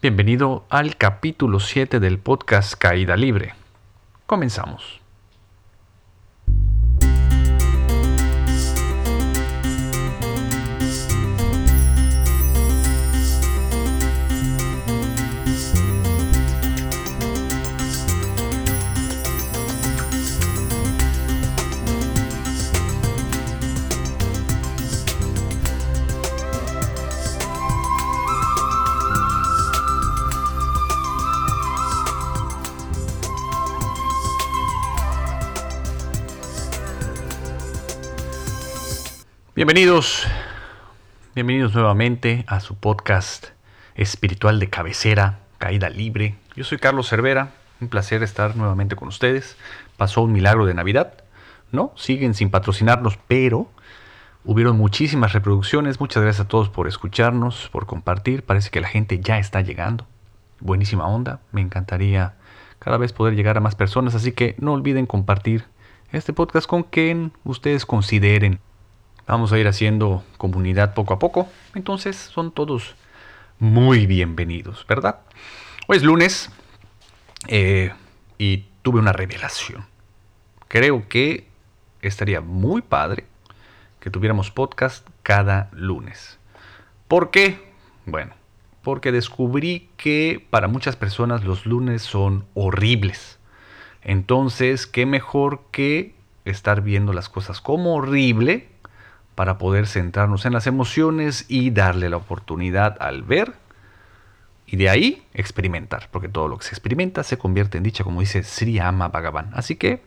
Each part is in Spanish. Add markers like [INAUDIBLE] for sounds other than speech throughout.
Bienvenido al capítulo 7 del podcast Caída Libre. Comenzamos. Bienvenidos, bienvenidos nuevamente a su podcast espiritual de cabecera, Caída Libre. Yo soy Carlos Cervera, un placer estar nuevamente con ustedes. Pasó un milagro de Navidad, ¿no? Siguen sin patrocinarnos, pero hubieron muchísimas reproducciones. Muchas gracias a todos por escucharnos, por compartir. Parece que la gente ya está llegando. Buenísima onda, me encantaría cada vez poder llegar a más personas, así que no olviden compartir este podcast con quien ustedes consideren Vamos a ir haciendo comunidad poco a poco. Entonces son todos muy bienvenidos, ¿verdad? Hoy es lunes eh, y tuve una revelación. Creo que estaría muy padre que tuviéramos podcast cada lunes. ¿Por qué? Bueno, porque descubrí que para muchas personas los lunes son horribles. Entonces, ¿qué mejor que estar viendo las cosas como horrible para poder centrarnos en las emociones y darle la oportunidad al ver y de ahí experimentar, porque todo lo que se experimenta se convierte en dicha, como dice Sri Ama Bhagavan. Así que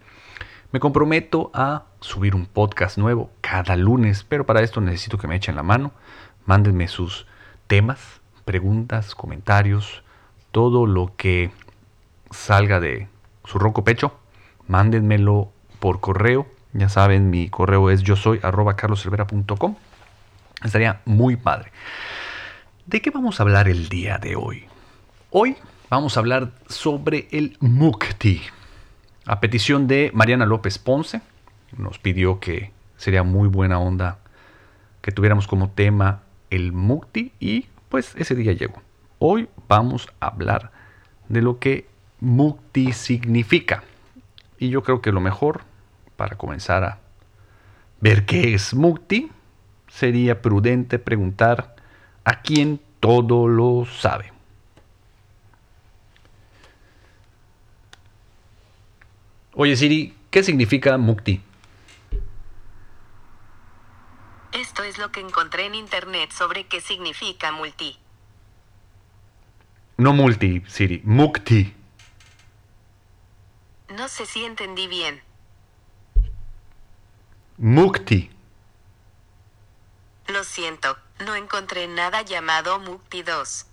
me comprometo a subir un podcast nuevo cada lunes, pero para esto necesito que me echen la mano, mándenme sus temas, preguntas, comentarios, todo lo que salga de su roco pecho, mándenmelo por correo ya saben, mi correo es yo soy arroba carloselvera.com. Estaría muy padre. ¿De qué vamos a hablar el día de hoy? Hoy vamos a hablar sobre el Mukti. A petición de Mariana López Ponce, nos pidió que sería muy buena onda que tuviéramos como tema el Mukti y pues ese día llegó. Hoy vamos a hablar de lo que Mukti significa. Y yo creo que lo mejor para comenzar a ver qué es Mukti, sería prudente preguntar a quien todo lo sabe. Oye Siri, ¿qué significa Mukti? Esto es lo que encontré en internet sobre qué significa multi. No multi, Siri, Mukti. No sé si entendí bien. Mukti. Lo siento, no encontré nada llamado Mukti 2.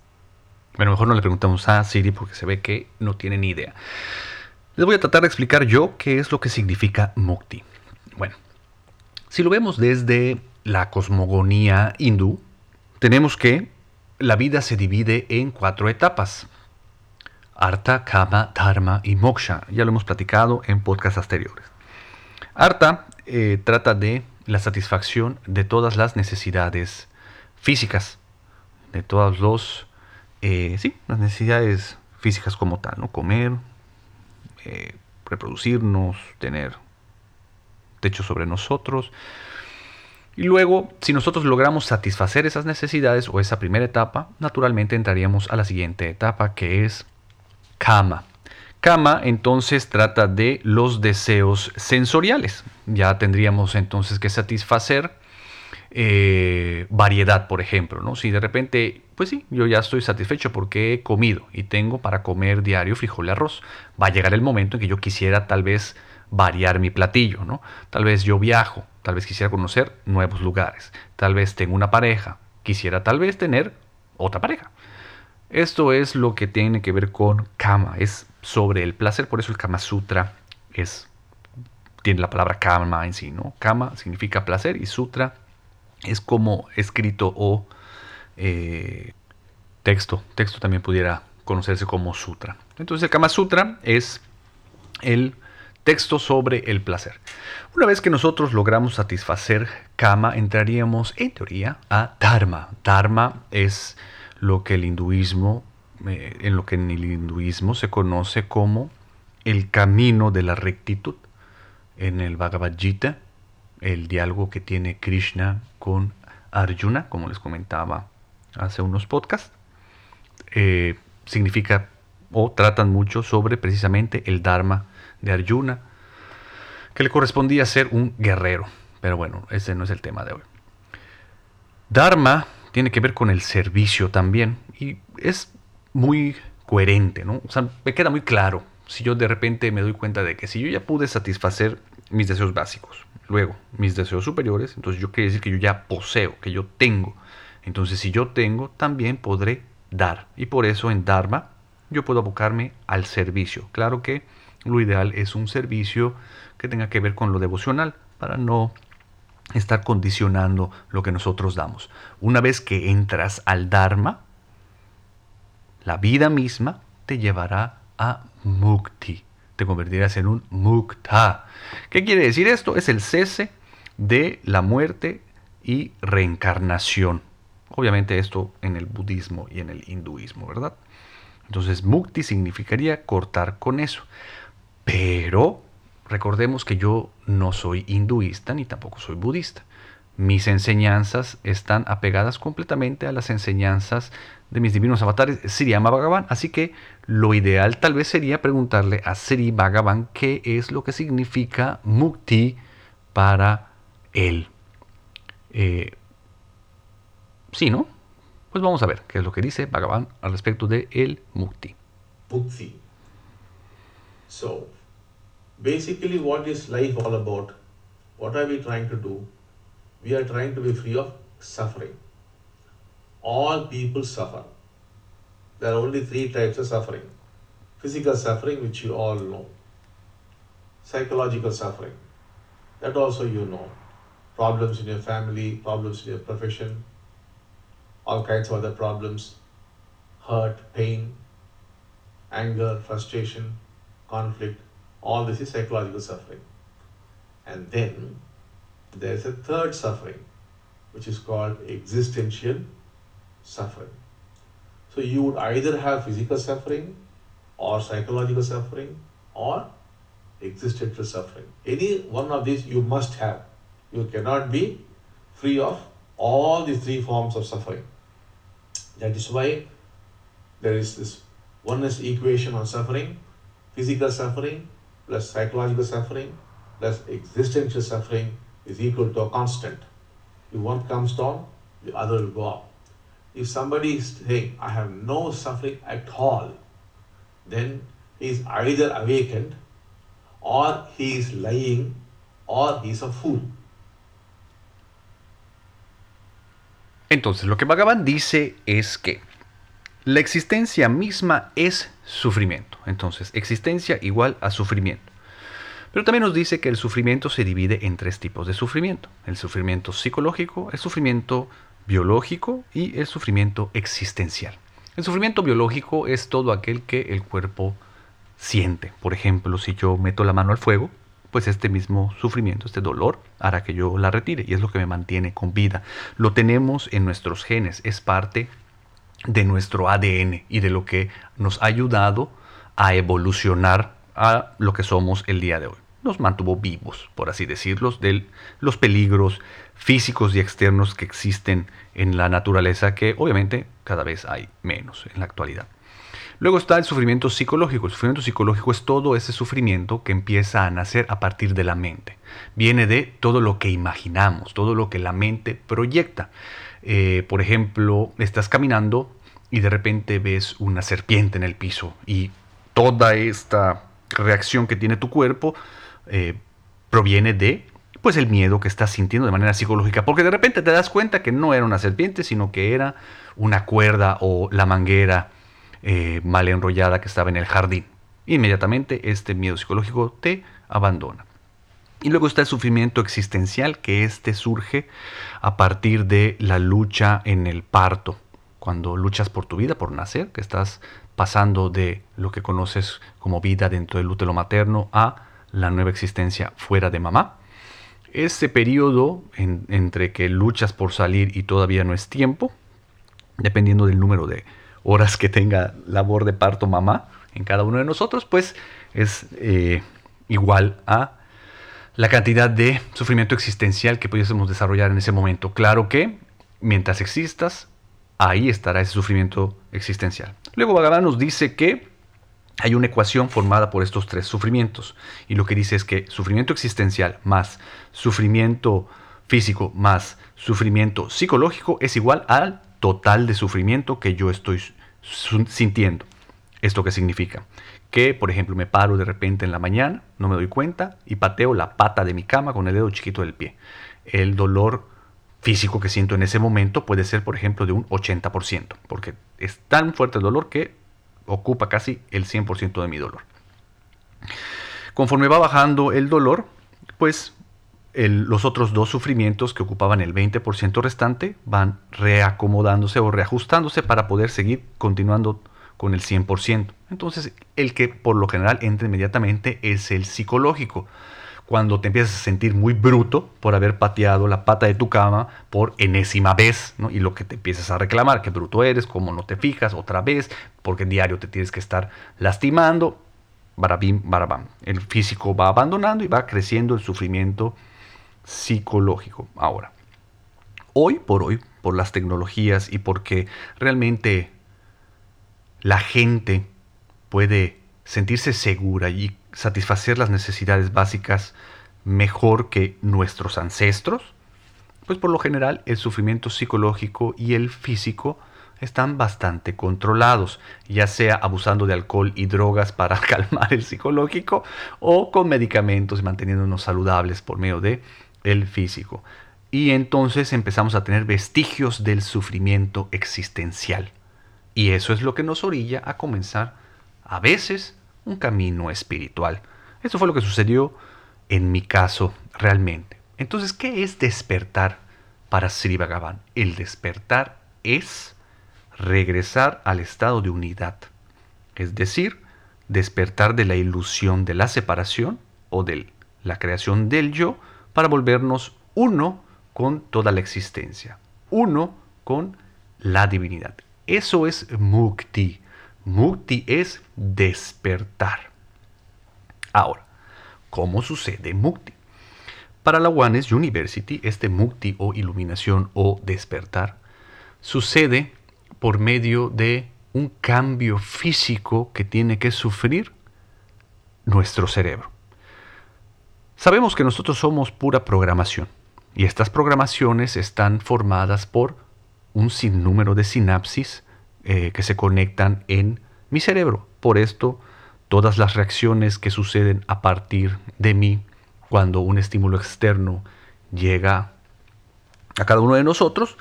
Bueno, mejor no le preguntamos a Siri porque se ve que no tiene ni idea. Les voy a tratar de explicar yo qué es lo que significa Mukti. Bueno, si lo vemos desde la cosmogonía hindú, tenemos que la vida se divide en cuatro etapas. Artha, Kama, Dharma y Moksha. Ya lo hemos platicado en podcasts anteriores. Artha eh, trata de la satisfacción de todas las necesidades físicas, de todas eh, las necesidades físicas como tal, ¿no? Comer, eh, reproducirnos, tener techo sobre nosotros. Y luego, si nosotros logramos satisfacer esas necesidades o esa primera etapa, naturalmente entraríamos a la siguiente etapa que es cama. Kama entonces trata de los deseos sensoriales. Ya tendríamos entonces que satisfacer eh, variedad, por ejemplo. ¿no? Si de repente, pues sí, yo ya estoy satisfecho porque he comido y tengo para comer diario frijol y arroz. Va a llegar el momento en que yo quisiera tal vez variar mi platillo, ¿no? Tal vez yo viajo, tal vez quisiera conocer nuevos lugares, tal vez tengo una pareja, quisiera tal vez tener otra pareja. Esto es lo que tiene que ver con kama, es sobre el placer, por eso el Kama Sutra es, tiene la palabra Kama en sí, ¿no? Kama significa placer y Sutra es como escrito o eh, texto. Texto también pudiera conocerse como Sutra. Entonces el Kama Sutra es el texto sobre el placer. Una vez que nosotros logramos satisfacer Kama, entraríamos en teoría a Dharma. Dharma es lo que el hinduismo en lo que en el hinduismo se conoce como el camino de la rectitud. En el Bhagavad Gita, el diálogo que tiene Krishna con Arjuna, como les comentaba hace unos podcasts, eh, significa o tratan mucho sobre precisamente el Dharma de Arjuna, que le correspondía ser un guerrero. Pero bueno, ese no es el tema de hoy. Dharma tiene que ver con el servicio también y es muy coherente, ¿no? O sea, me queda muy claro si yo de repente me doy cuenta de que si yo ya pude satisfacer mis deseos básicos, luego mis deseos superiores, entonces yo quiero decir que yo ya poseo, que yo tengo. Entonces si yo tengo, también podré dar. Y por eso en Dharma yo puedo abocarme al servicio. Claro que lo ideal es un servicio que tenga que ver con lo devocional para no estar condicionando lo que nosotros damos. Una vez que entras al Dharma, la vida misma te llevará a mukti. Te convertirás en un mukta. ¿Qué quiere decir esto? Es el cese de la muerte y reencarnación. Obviamente esto en el budismo y en el hinduismo, ¿verdad? Entonces mukti significaría cortar con eso. Pero recordemos que yo no soy hinduista ni tampoco soy budista. Mis enseñanzas están apegadas completamente a las enseñanzas de mis divinos avatares, Sri Bhagavan. Así que lo ideal tal vez sería preguntarle a Sri Bhagavan qué es lo que significa mukti para él. Eh, sí, ¿no? Pues vamos a ver qué es lo que dice Bhagavan al respecto de el mukti. Mukti. So, basically, what is life all about? What are we trying to do? We are trying to be free of suffering. All people suffer. There are only three types of suffering physical suffering, which you all know, psychological suffering, that also you know, problems in your family, problems in your profession, all kinds of other problems, hurt, pain, anger, frustration, conflict, all this is psychological suffering. And then there is a third suffering, which is called existential suffering. So you would either have physical suffering or psychological suffering or existential suffering. Any one of these you must have. You cannot be free of all the three forms of suffering. That is why there is this oneness equation on suffering physical suffering plus psychological suffering plus existential suffering is equal to a constant. If one comes down, the other will go up. If somebody is saying, I have no suffering at all, then he is either awakened or he is lying or he is a fool. Entonces, lo que Bhagavan dice es que la existencia misma es sufrimiento. Entonces, existencia igual a sufrimiento. Pero también nos dice que el sufrimiento se divide en tres tipos de sufrimiento. El sufrimiento psicológico, el sufrimiento biológico y el sufrimiento existencial. El sufrimiento biológico es todo aquel que el cuerpo siente. Por ejemplo, si yo meto la mano al fuego, pues este mismo sufrimiento, este dolor, hará que yo la retire y es lo que me mantiene con vida. Lo tenemos en nuestros genes, es parte de nuestro ADN y de lo que nos ha ayudado a evolucionar a lo que somos el día de hoy. Nos mantuvo vivos, por así decirlo, de los peligros físicos y externos que existen en la naturaleza, que obviamente cada vez hay menos en la actualidad. Luego está el sufrimiento psicológico. El sufrimiento psicológico es todo ese sufrimiento que empieza a nacer a partir de la mente. Viene de todo lo que imaginamos, todo lo que la mente proyecta. Eh, por ejemplo, estás caminando y de repente ves una serpiente en el piso y toda esta reacción que tiene tu cuerpo eh, proviene de pues el miedo que estás sintiendo de manera psicológica, porque de repente te das cuenta que no era una serpiente, sino que era una cuerda o la manguera eh, mal enrollada que estaba en el jardín. Inmediatamente este miedo psicológico te abandona. Y luego está el sufrimiento existencial, que este surge a partir de la lucha en el parto, cuando luchas por tu vida, por nacer, que estás pasando de lo que conoces como vida dentro del útero materno a la nueva existencia fuera de mamá. Ese periodo entre que luchas por salir y todavía no es tiempo, dependiendo del número de horas que tenga labor de parto mamá en cada uno de nosotros, pues es eh, igual a la cantidad de sufrimiento existencial que pudiésemos desarrollar en ese momento. Claro que mientras existas, ahí estará ese sufrimiento existencial. Luego Bhagavan nos dice que hay una ecuación formada por estos tres sufrimientos. Y lo que dice es que sufrimiento existencial más sufrimiento físico más sufrimiento psicológico es igual al total de sufrimiento que yo estoy sintiendo. ¿Esto qué significa? Que, por ejemplo, me paro de repente en la mañana, no me doy cuenta, y pateo la pata de mi cama con el dedo chiquito del pie. El dolor físico que siento en ese momento puede ser, por ejemplo, de un 80%, porque es tan fuerte el dolor que ocupa casi el 100% de mi dolor. Conforme va bajando el dolor, pues los otros dos sufrimientos que ocupaban el 20% restante van reacomodándose o reajustándose para poder seguir continuando con el 100%. Entonces, el que por lo general entra inmediatamente es el psicológico. Cuando te empiezas a sentir muy bruto por haber pateado la pata de tu cama por enésima vez, y lo que te empiezas a reclamar, que bruto eres, cómo no te fijas otra vez, porque en diario te tienes que estar lastimando, barabim, barabam. El físico va abandonando y va creciendo el sufrimiento psicológico. Ahora, hoy por hoy, por las tecnologías y porque realmente la gente puede sentirse segura y satisfacer las necesidades básicas mejor que nuestros ancestros, pues por lo general el sufrimiento psicológico y el físico están bastante controlados, ya sea abusando de alcohol y drogas para [LAUGHS] calmar el psicológico o con medicamentos manteniéndonos saludables por medio de el físico. Y entonces empezamos a tener vestigios del sufrimiento existencial. Y eso es lo que nos orilla a comenzar a veces un camino espiritual. Eso fue lo que sucedió en mi caso realmente. Entonces, ¿qué es despertar para Sri Bhagavan? El despertar es regresar al estado de unidad. Es decir, despertar de la ilusión de la separación o de la creación del yo para volvernos uno con toda la existencia, uno con la divinidad. Eso es mukti. Mukti es despertar. Ahora, ¿cómo sucede mukti? Para la Ones University, este mukti o iluminación o despertar sucede por medio de un cambio físico que tiene que sufrir nuestro cerebro. Sabemos que nosotros somos pura programación y estas programaciones están formadas por un sinnúmero de sinapsis eh, que se conectan en mi cerebro. Por esto, todas las reacciones que suceden a partir de mí cuando un estímulo externo llega a cada uno de nosotros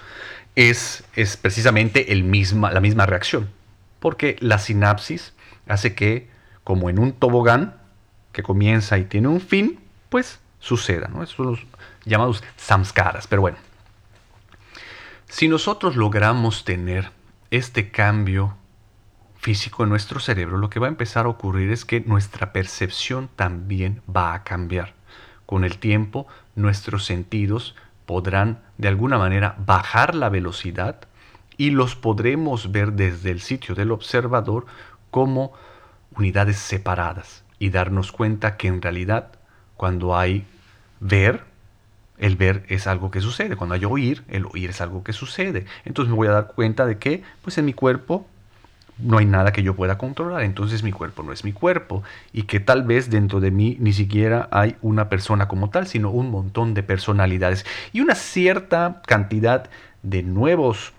es, es precisamente el misma, la misma reacción. Porque la sinapsis hace que, como en un tobogán que comienza y tiene un fin, pues suceda. ¿no? Esos son los llamados samskaras. Pero bueno, si nosotros logramos tener este cambio físico en nuestro cerebro, lo que va a empezar a ocurrir es que nuestra percepción también va a cambiar. Con el tiempo, nuestros sentidos podrán de alguna manera bajar la velocidad y los podremos ver desde el sitio del observador como unidades separadas y darnos cuenta que en realidad cuando hay ver, el ver es algo que sucede. Cuando hay oír, el oír es algo que sucede. Entonces me voy a dar cuenta de que, pues en mi cuerpo no hay nada que yo pueda controlar. Entonces mi cuerpo no es mi cuerpo. Y que tal vez dentro de mí ni siquiera hay una persona como tal, sino un montón de personalidades. Y una cierta cantidad de nuevos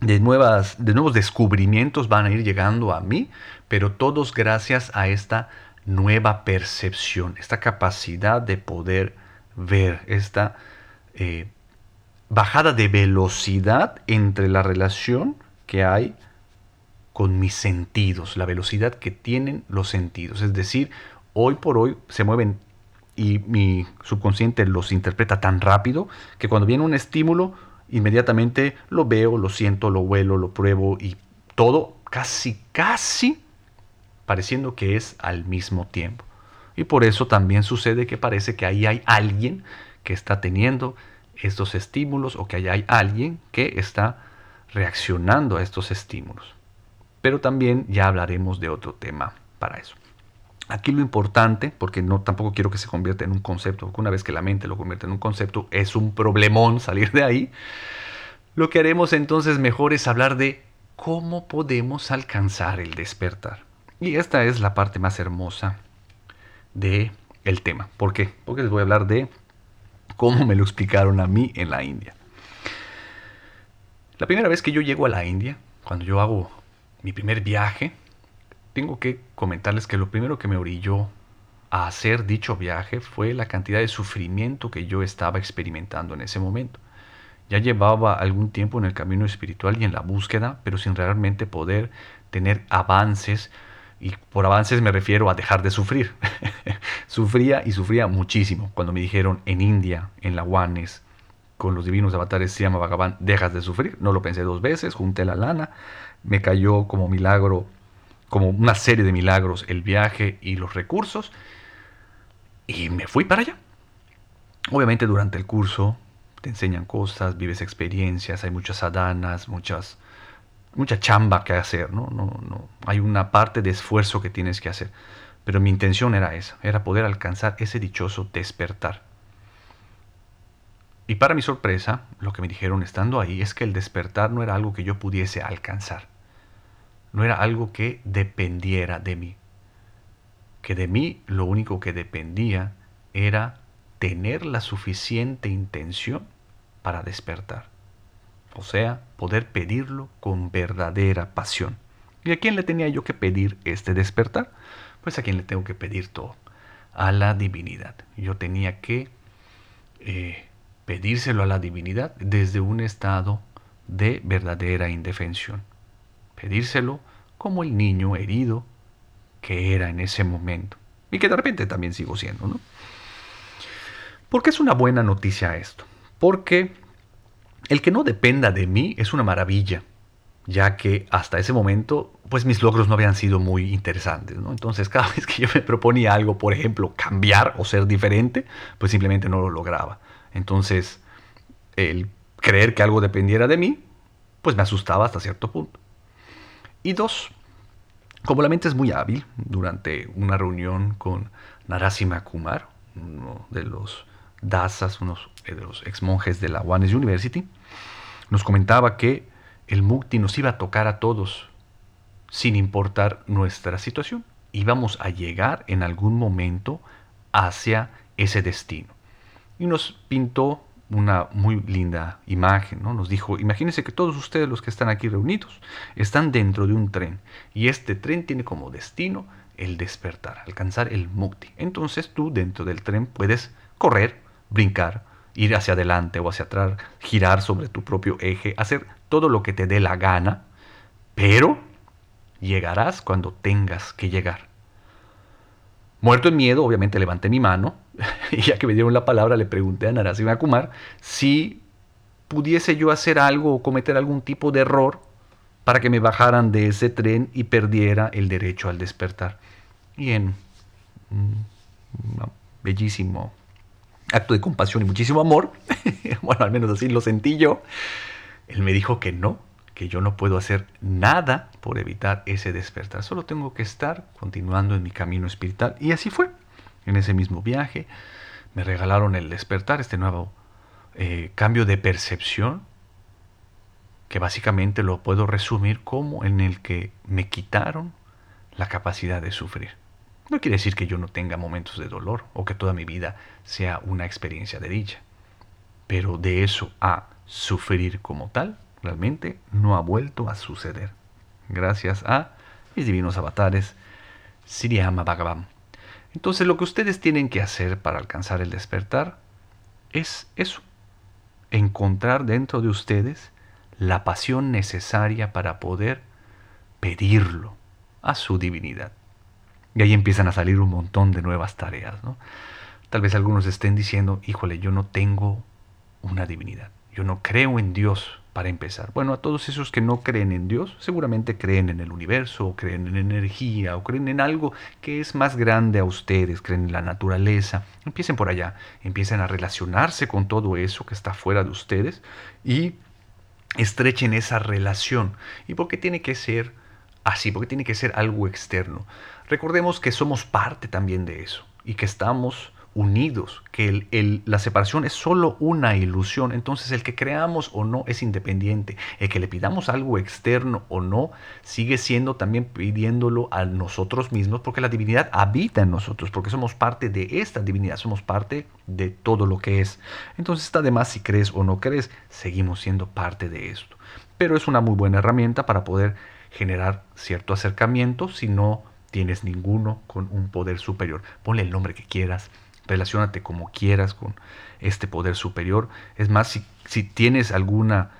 de, nuevas, de nuevos descubrimientos van a ir llegando a mí, pero todos gracias a esta nueva percepción, esta capacidad de poder ver, esta eh, bajada de velocidad entre la relación que hay con mis sentidos, la velocidad que tienen los sentidos. Es decir, hoy por hoy se mueven y mi subconsciente los interpreta tan rápido que cuando viene un estímulo, inmediatamente lo veo, lo siento, lo huelo, lo pruebo y todo casi, casi pareciendo que es al mismo tiempo. Y por eso también sucede que parece que ahí hay alguien que está teniendo estos estímulos o que ahí hay alguien que está reaccionando a estos estímulos. pero también ya hablaremos de otro tema para eso. Aquí lo importante, porque no tampoco quiero que se convierta en un concepto, porque una vez que la mente lo convierte en un concepto, es un problemón [LAUGHS] salir de ahí. Lo que haremos entonces mejor es hablar de cómo podemos alcanzar el despertar. Y esta es la parte más hermosa de el tema. ¿Por qué? Porque les voy a hablar de cómo me lo explicaron a mí en la India. La primera vez que yo llego a la India, cuando yo hago mi primer viaje, tengo que comentarles que lo primero que me orilló a hacer dicho viaje fue la cantidad de sufrimiento que yo estaba experimentando en ese momento. Ya llevaba algún tiempo en el camino espiritual y en la búsqueda, pero sin realmente poder tener avances, y por avances me refiero a dejar de sufrir. [LAUGHS] sufría y sufría muchísimo. Cuando me dijeron en India, en la Guanes, con los divinos avatares se llama Bhagavan, dejas de sufrir. No lo pensé dos veces, junté la lana, me cayó como milagro como una serie de milagros el viaje y los recursos y me fui para allá. Obviamente durante el curso te enseñan cosas, vives experiencias, hay muchas adanas, muchas mucha chamba que hacer, ¿no? No, no hay una parte de esfuerzo que tienes que hacer. Pero mi intención era esa, era poder alcanzar ese dichoso despertar. Y para mi sorpresa, lo que me dijeron estando ahí es que el despertar no era algo que yo pudiese alcanzar no era algo que dependiera de mí. Que de mí lo único que dependía era tener la suficiente intención para despertar. O sea, poder pedirlo con verdadera pasión. ¿Y a quién le tenía yo que pedir este despertar? Pues a quién le tengo que pedir todo. A la divinidad. Yo tenía que eh, pedírselo a la divinidad desde un estado de verdadera indefensión pedírselo como el niño herido que era en ese momento y que de repente también sigo siendo, ¿no? ¿Por qué es una buena noticia esto? Porque el que no dependa de mí es una maravilla, ya que hasta ese momento, pues mis logros no habían sido muy interesantes, ¿no? Entonces, [LAUGHS] cada vez que yo me proponía algo, por ejemplo, cambiar o ser diferente, pues simplemente no lo lograba. Entonces, el creer que algo dependiera de mí, pues me asustaba hasta cierto punto. Y dos, como la mente es muy hábil, durante una reunión con Narasimha Kumar, uno de los dasas, uno de los ex monjes de la Wanes University, nos comentaba que el mukti nos iba a tocar a todos, sin importar nuestra situación. Íbamos a llegar en algún momento hacia ese destino. Y nos pintó una muy linda imagen, ¿no? Nos dijo, imagínense que todos ustedes los que están aquí reunidos están dentro de un tren y este tren tiene como destino el despertar, alcanzar el mukti. Entonces tú dentro del tren puedes correr, brincar, ir hacia adelante o hacia atrás, girar sobre tu propio eje, hacer todo lo que te dé la gana, pero llegarás cuando tengas que llegar. Muerto en miedo, obviamente levanté mi mano [LAUGHS] y ya que me dieron la palabra le pregunté a Narasimha Kumar si pudiese yo hacer algo o cometer algún tipo de error para que me bajaran de ese tren y perdiera el derecho al despertar. Y en un bellísimo acto de compasión y muchísimo amor, [LAUGHS] bueno, al menos así lo sentí yo, él me dijo que no, que yo no puedo hacer nada por evitar ese despertar. Solo tengo que estar continuando en mi camino espiritual. Y así fue. En ese mismo viaje me regalaron el despertar, este nuevo eh, cambio de percepción, que básicamente lo puedo resumir como en el que me quitaron la capacidad de sufrir. No quiere decir que yo no tenga momentos de dolor o que toda mi vida sea una experiencia de dicha. Pero de eso a sufrir como tal, realmente no ha vuelto a suceder. Gracias a mis divinos avatares, Siriyama Bhagavan. Entonces lo que ustedes tienen que hacer para alcanzar el despertar es eso, encontrar dentro de ustedes la pasión necesaria para poder pedirlo a su divinidad. Y ahí empiezan a salir un montón de nuevas tareas. ¿no? Tal vez algunos estén diciendo, híjole, yo no tengo una divinidad, yo no creo en Dios, para empezar. Bueno, a todos esos que no creen en Dios, seguramente creen en el universo, creen en energía, o creen en algo que es más grande a ustedes, creen en la naturaleza. Empiecen por allá, empiecen a relacionarse con todo eso que está fuera de ustedes y estrechen esa relación. ¿Y por qué tiene que ser así, porque tiene que ser algo externo. Recordemos que somos parte también de eso y que estamos unidos, que la separación es solo una ilusión. Entonces el que creamos o no es independiente. El que le pidamos algo externo o no sigue siendo también pidiéndolo a nosotros mismos porque la divinidad habita en nosotros, porque somos parte de esta divinidad, somos parte de todo lo que es. Entonces está de más si crees o no crees, seguimos siendo parte de esto. Pero es una muy buena herramienta para poder generar cierto acercamiento si no tienes ninguno con un poder superior. Ponle el nombre que quieras relacionate como quieras con este poder superior. Es más, si, tienes alguna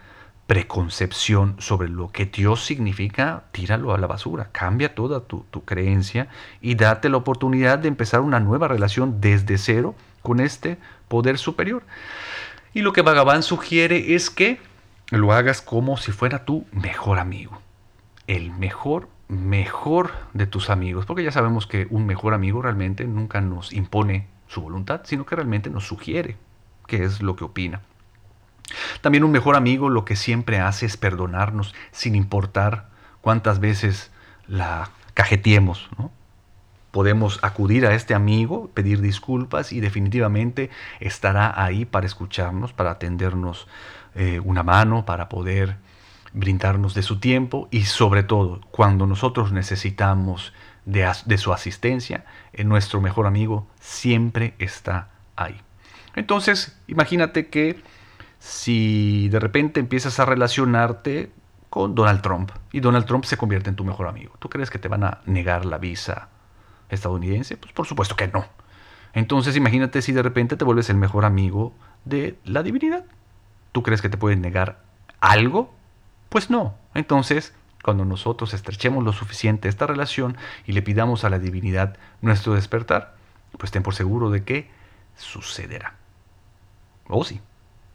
preconcepción sobre lo que Dios significa, tíralo a la basura, cambia toda tu, creencia y date la oportunidad de empezar una nueva relación desde cero con este poder superior. Y lo que Bhagavan sugiere es que lo hagas como si fuera tu mejor amigo, el mejor mejor de tus amigos, porque ya sabemos que un mejor amigo realmente nunca nos impone su voluntad, sino que realmente nos sugiere qué es lo que opina. También un mejor amigo lo que siempre hace es perdonarnos sin importar cuántas veces la cajeteemos. Podemos acudir a este amigo, pedir disculpas y definitivamente estará ahí para escucharnos, para atendernos eh, una mano, para poder brindarnos de su tiempo y sobre todo cuando nosotros necesitamos de, su asistencia, eh, nuestro mejor amigo siempre está ahí. Entonces, imagínate que si de repente empiezas a relacionarte con Donald Trump y Donald Trump se convierte en tu mejor amigo, ¿tú crees que te van a negar la visa estadounidense? Pues por supuesto que no. Entonces imagínate si de repente te vuelves el mejor amigo de la divinidad. ¿Tú crees que te pueden negar algo? Pues no. Entonces cuando nosotros estrechemos lo suficiente esta relación y le pidamos a la divinidad nuestro despertar, pues ten por seguro de que sucederá. Oh sí.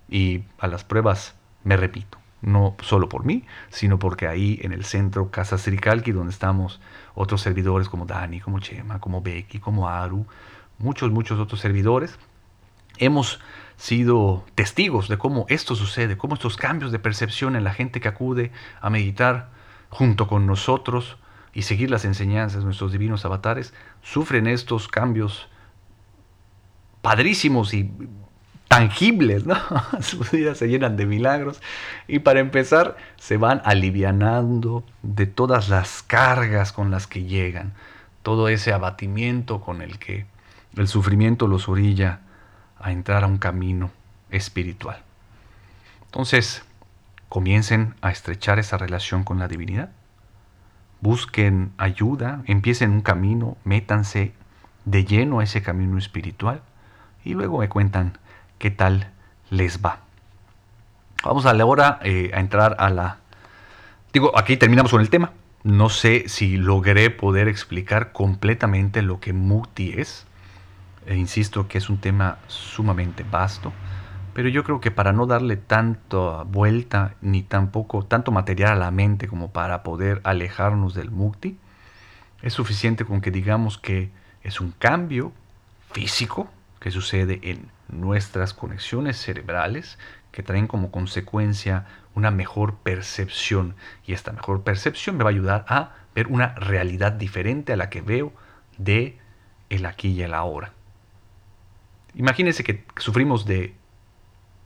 Y a las pruebas me repito, no solo por mí, sino porque ahí en el centro Casa Srikalki, donde estamos otros servidores como Dani, como Chema, como Becky, como Aru, muchos, muchos otros servidores, hemos sido testigos de cómo esto sucede, cómo estos cambios de percepción en la gente que acude a meditar junto con nosotros y seguir las enseñanzas de nuestros divinos avatares, sufren estos cambios padrísimos y tangibles. [LAUGHS] Sus vidas se llenan de milagros y para empezar se van alivianando de todas las cargas con las que llegan, todo ese abatimiento con el que el sufrimiento los orilla a entrar a un camino espiritual. Entonces, comiencen a estrechar esa relación con la divinidad. Busquen ayuda, empiecen un camino, métanse de lleno a ese camino espiritual y luego me cuentan qué tal les va. Vamos ahora eh, a entrar a la... Digo, aquí terminamos con el tema. No sé si logré poder explicar completamente lo que Mukti es. E insisto que es un tema sumamente vasto. Pero yo creo que para no darle tanta vuelta ni tampoco tanto material a la mente como para poder alejarnos del mukti, es suficiente con que digamos que es un cambio físico que sucede en nuestras conexiones cerebrales que traen como consecuencia una mejor percepción y esta mejor percepción me va a ayudar a ver una realidad diferente a la que veo de el aquí y el ahora. Imagínense que sufrimos de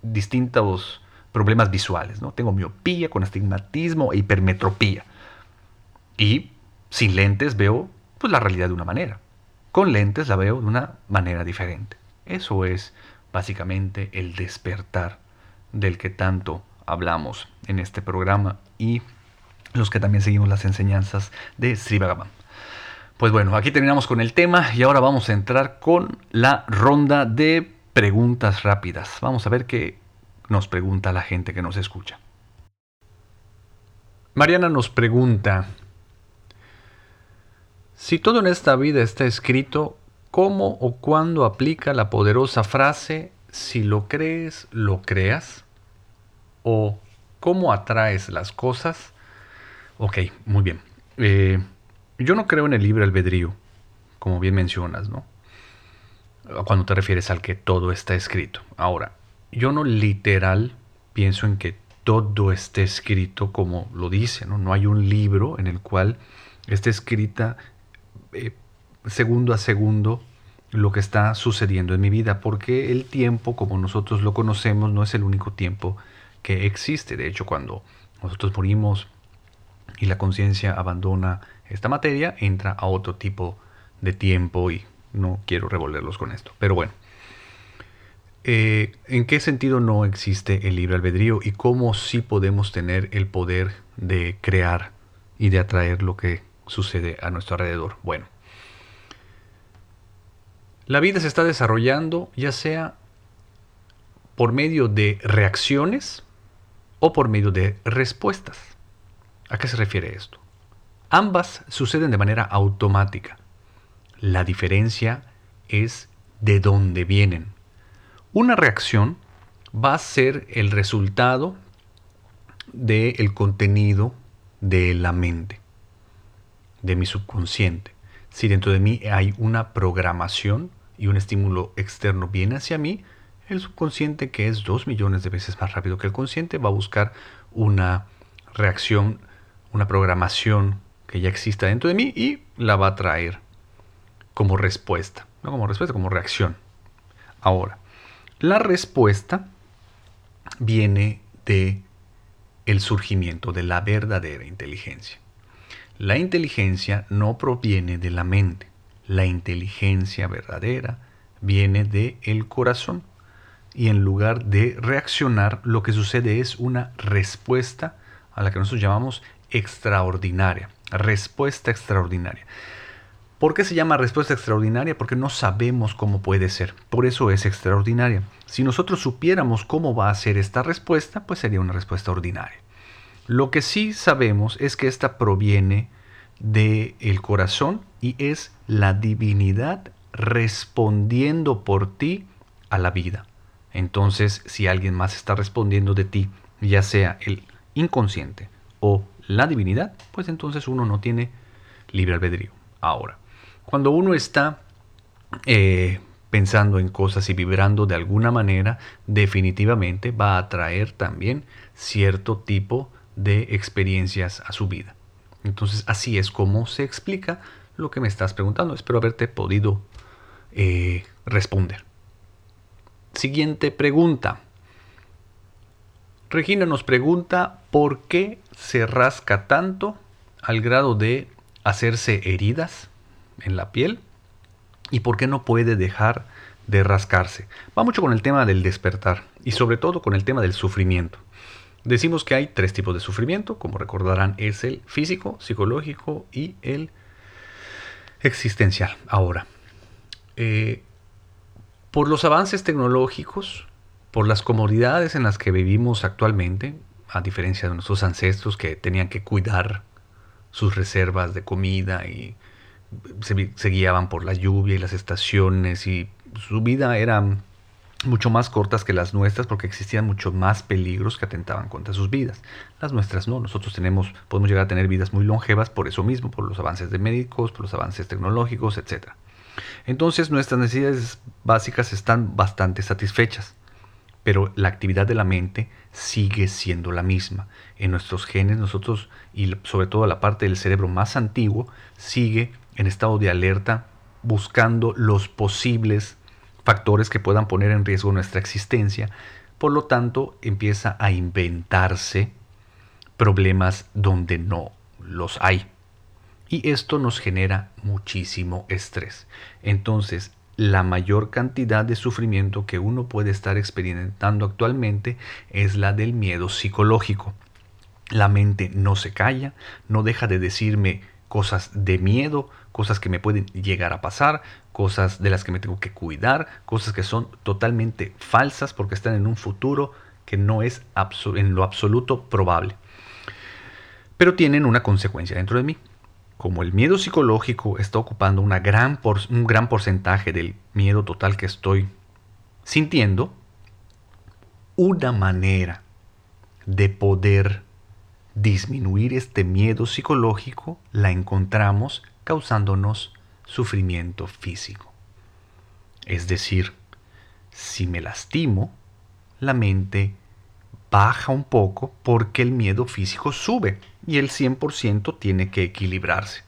distintos problemas visuales. ¿no? Tengo miopía con astigmatismo e hipermetropía. Y sin lentes veo pues, la realidad de una manera. Con lentes la veo de una manera diferente. Eso es básicamente el despertar del que tanto hablamos en este programa y los que también seguimos las enseñanzas de Sri Bhagavan. Pues bueno, aquí terminamos con el tema y ahora vamos a entrar con la ronda de preguntas rápidas. Vamos a ver qué nos pregunta la gente que nos escucha. Mariana nos pregunta, si todo en esta vida está escrito, ¿cómo o cuándo aplica la poderosa frase, si lo crees, lo creas? ¿O cómo atraes las cosas? Ok, muy bien. Eh, yo no creo en el libre albedrío, como bien mencionas, ¿no? Cuando te refieres al que todo está escrito. Ahora, yo no literal pienso en que todo esté escrito como lo dice, ¿no? No hay un libro en el cual esté escrita eh, segundo a segundo lo que está sucediendo en mi vida, porque el tiempo, como nosotros lo conocemos, no es el único tiempo que existe. De hecho, cuando nosotros morimos y la conciencia abandona esta materia, entra a otro tipo de tiempo y no quiero revolverlos con esto. Pero bueno, eh, ¿en qué sentido no existe el libre albedrío y cómo sí podemos tener el poder de crear y de atraer lo que sucede a nuestro alrededor? Bueno, la vida se está desarrollando ya sea por medio de reacciones o por medio de respuestas. ¿A qué se refiere esto? Ambas suceden de manera automática. La diferencia es de dónde vienen. Una reacción va a ser el resultado del contenido de la mente, de mi subconsciente. Si dentro de mí hay una programación y un estímulo externo viene hacia mí, el subconsciente, que es dos millones de veces más rápido que el consciente, va a buscar una reacción, una programación que ya exista dentro de mí y la va a traer como respuesta. No como respuesta, como reacción. Ahora, la respuesta viene de el surgimiento de la verdadera inteligencia. La inteligencia no proviene de la mente. La inteligencia verdadera viene del el corazón y en lugar de reaccionar, lo que sucede es una respuesta a la que nosotros llamamos extraordinaria. Respuesta extraordinaria. ¿Por qué se llama respuesta extraordinaria? Porque no sabemos cómo puede ser. Por eso es extraordinaria. Si nosotros supiéramos cómo va a ser esta respuesta, pues sería una respuesta ordinaria. Lo que sí sabemos es que esta proviene del el corazón y es la divinidad respondiendo por ti a la vida. Entonces, si alguien más está respondiendo de ti, ya sea el inconsciente o la divinidad, pues entonces uno no tiene libre albedrío. Ahora, cuando uno está eh, pensando en cosas y vibrando de alguna manera, definitivamente va a atraer también cierto tipo de experiencias a su vida. Entonces, así es como se explica lo que me estás preguntando. Espero haberte podido eh, responder. Siguiente pregunta. Regina nos pregunta por qué se rasca tanto al grado de hacerse heridas en la piel y por qué no puede dejar de rascarse. Va mucho con el tema del despertar y sobre todo con el tema del sufrimiento. Decimos que hay tres tipos de sufrimiento, como recordarán, es el físico, psicológico y el existencial. Ahora, eh, por los avances tecnológicos, por las comodidades en las que vivimos actualmente, a diferencia de nuestros ancestros que tenían que cuidar sus reservas de comida y se, guiaban por la lluvia y las estaciones y su vida era mucho más cortas que las nuestras porque existían mucho más peligros que atentaban contra sus vidas. Las nuestras no, nosotros tenemos, podemos llegar a tener vidas muy longevas por eso mismo, por los avances de médicos, por los avances tecnológicos, etcétera. Entonces nuestras necesidades básicas están bastante satisfechas, pero la actividad de la mente sigue siendo la misma. En nuestros genes nosotros, y sobre todo la parte del cerebro más antiguo, sigue en estado de alerta buscando los posibles factores que puedan poner en riesgo nuestra existencia. Por lo tanto, empieza a inventarse problemas donde no los hay. Y esto nos genera muchísimo estrés. Entonces, la mayor cantidad de sufrimiento que uno puede estar experimentando actualmente es la del miedo psicológico. La mente no se calla, no deja de decirme cosas de miedo, cosas que me pueden llegar a pasar, cosas de las que me tengo que cuidar, cosas que son totalmente falsas porque están en un futuro que no es en lo absoluto probable. Pero tienen una consecuencia dentro de mí como el miedo psicológico está ocupando un gran porcentaje del miedo total que estoy sintiendo, una manera de poder disminuir este miedo psicológico la encontramos causándonos sufrimiento físico. Es decir, si me lastimo, la mente baja un poco porque el miedo físico sube y el 100% tiene que equilibrarse.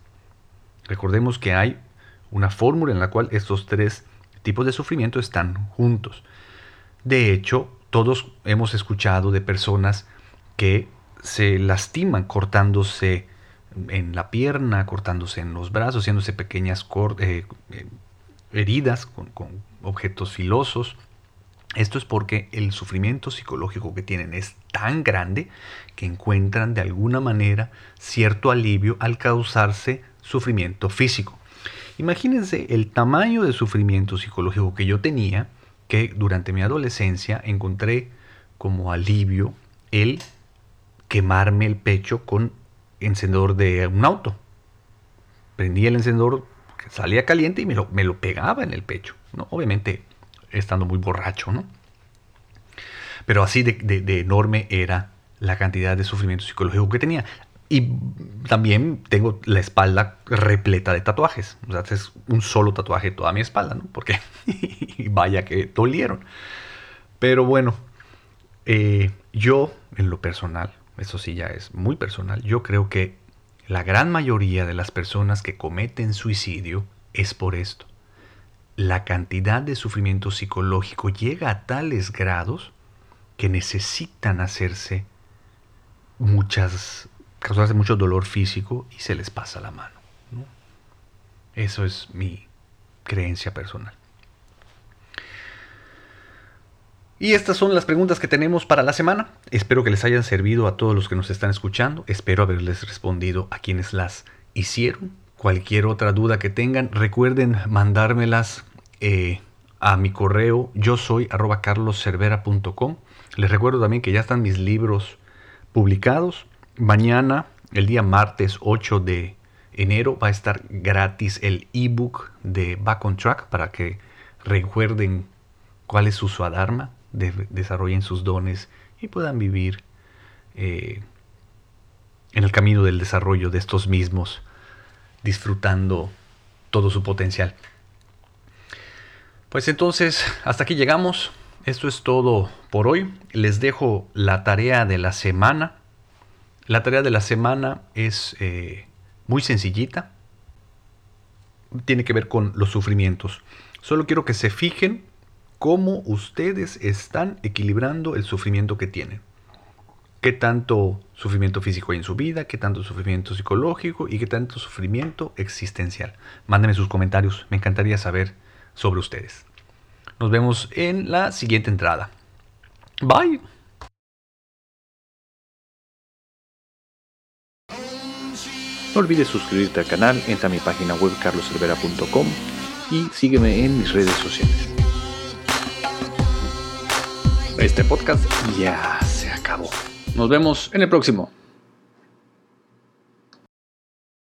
Recordemos que hay una fórmula en la cual estos tres tipos de sufrimiento están juntos. De hecho, todos hemos escuchado de personas que se lastiman cortándose en la pierna, cortándose en los brazos, haciéndose pequeñas eh, eh, heridas con, con objetos filosos. Esto es porque el sufrimiento psicológico que tienen es tan grande que encuentran de alguna manera cierto alivio al causarse sufrimiento físico. Imagínense el tamaño de sufrimiento psicológico que yo tenía, que durante mi adolescencia encontré como alivio el quemarme el pecho con encendedor de un auto. Prendía el encendedor, salía caliente y me lo, me lo pegaba en el pecho. ¿no? Obviamente estando muy borracho, ¿no? Pero así de, enorme era la cantidad de sufrimiento psicológico que tenía. Y también tengo la espalda repleta de tatuajes. O sea, es un solo tatuaje toda mi espalda, ¿no? Porque [LAUGHS] vaya que dolieron. Pero bueno, eh, yo en lo personal, eso sí ya es muy personal, yo creo que la gran mayoría de las personas que cometen suicidio es por esto. La cantidad de sufrimiento psicológico llega a tales grados que necesitan hacerse muchas causarse mucho dolor físico y se les pasa la mano. Eso es mi creencia personal. Y estas son las preguntas que tenemos para la semana. Espero que les hayan servido a todos los que nos están escuchando. Espero haberles respondido a quienes las hicieron. Cualquier otra duda que tengan, recuerden mandármelas eh, a mi correo yo soy arroba carloscervera.com. Les recuerdo también que ya están mis libros publicados. Mañana, el día martes 8 de enero, va a estar gratis el ebook de Back on Track para que recuerden cuál es su suadharma, desarrollen sus dones y puedan vivir eh, en el camino del desarrollo de estos mismos, disfrutando todo su potencial. Pues entonces, hasta aquí llegamos. Esto es todo por hoy. Les dejo la tarea de la semana la tarea de la semana es eh, muy sencillita. Tiene que ver con los sufrimientos. Solo quiero que se fijen cómo ustedes están equilibrando el sufrimiento que tienen. Qué tanto sufrimiento físico hay en su vida, qué tanto sufrimiento psicológico y qué tanto sufrimiento existencial. Mándenme sus comentarios, me encantaría saber sobre ustedes. Nos vemos en la siguiente entrada. Bye. No olvides suscribirte al canal, entra a mi página web carloservera.com y sígueme en mis redes sociales. Este podcast ya se acabó. Nos vemos en el próximo.